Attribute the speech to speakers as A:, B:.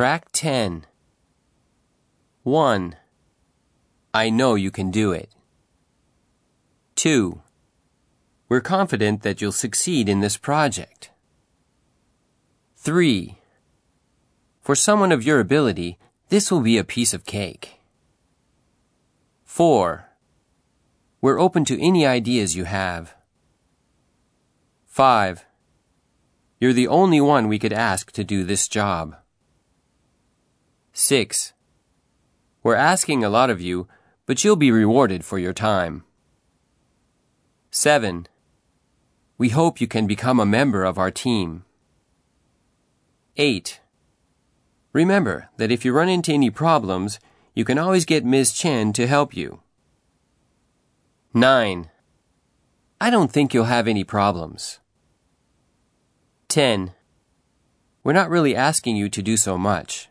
A: Track 10. 1. I know you can do it. 2. We're confident that you'll succeed in this project. 3. For someone of your ability, this will be a piece of cake. 4. We're open to any ideas you have. 5. You're the only one we could ask to do this job. 6. We're asking a lot of you, but you'll be rewarded for your time. 7. We hope you can become a member of our team. 8. Remember that if you run into any problems, you can always get Ms. Chen to help you. 9. I don't think you'll have any problems. 10. We're not really asking you to do so much.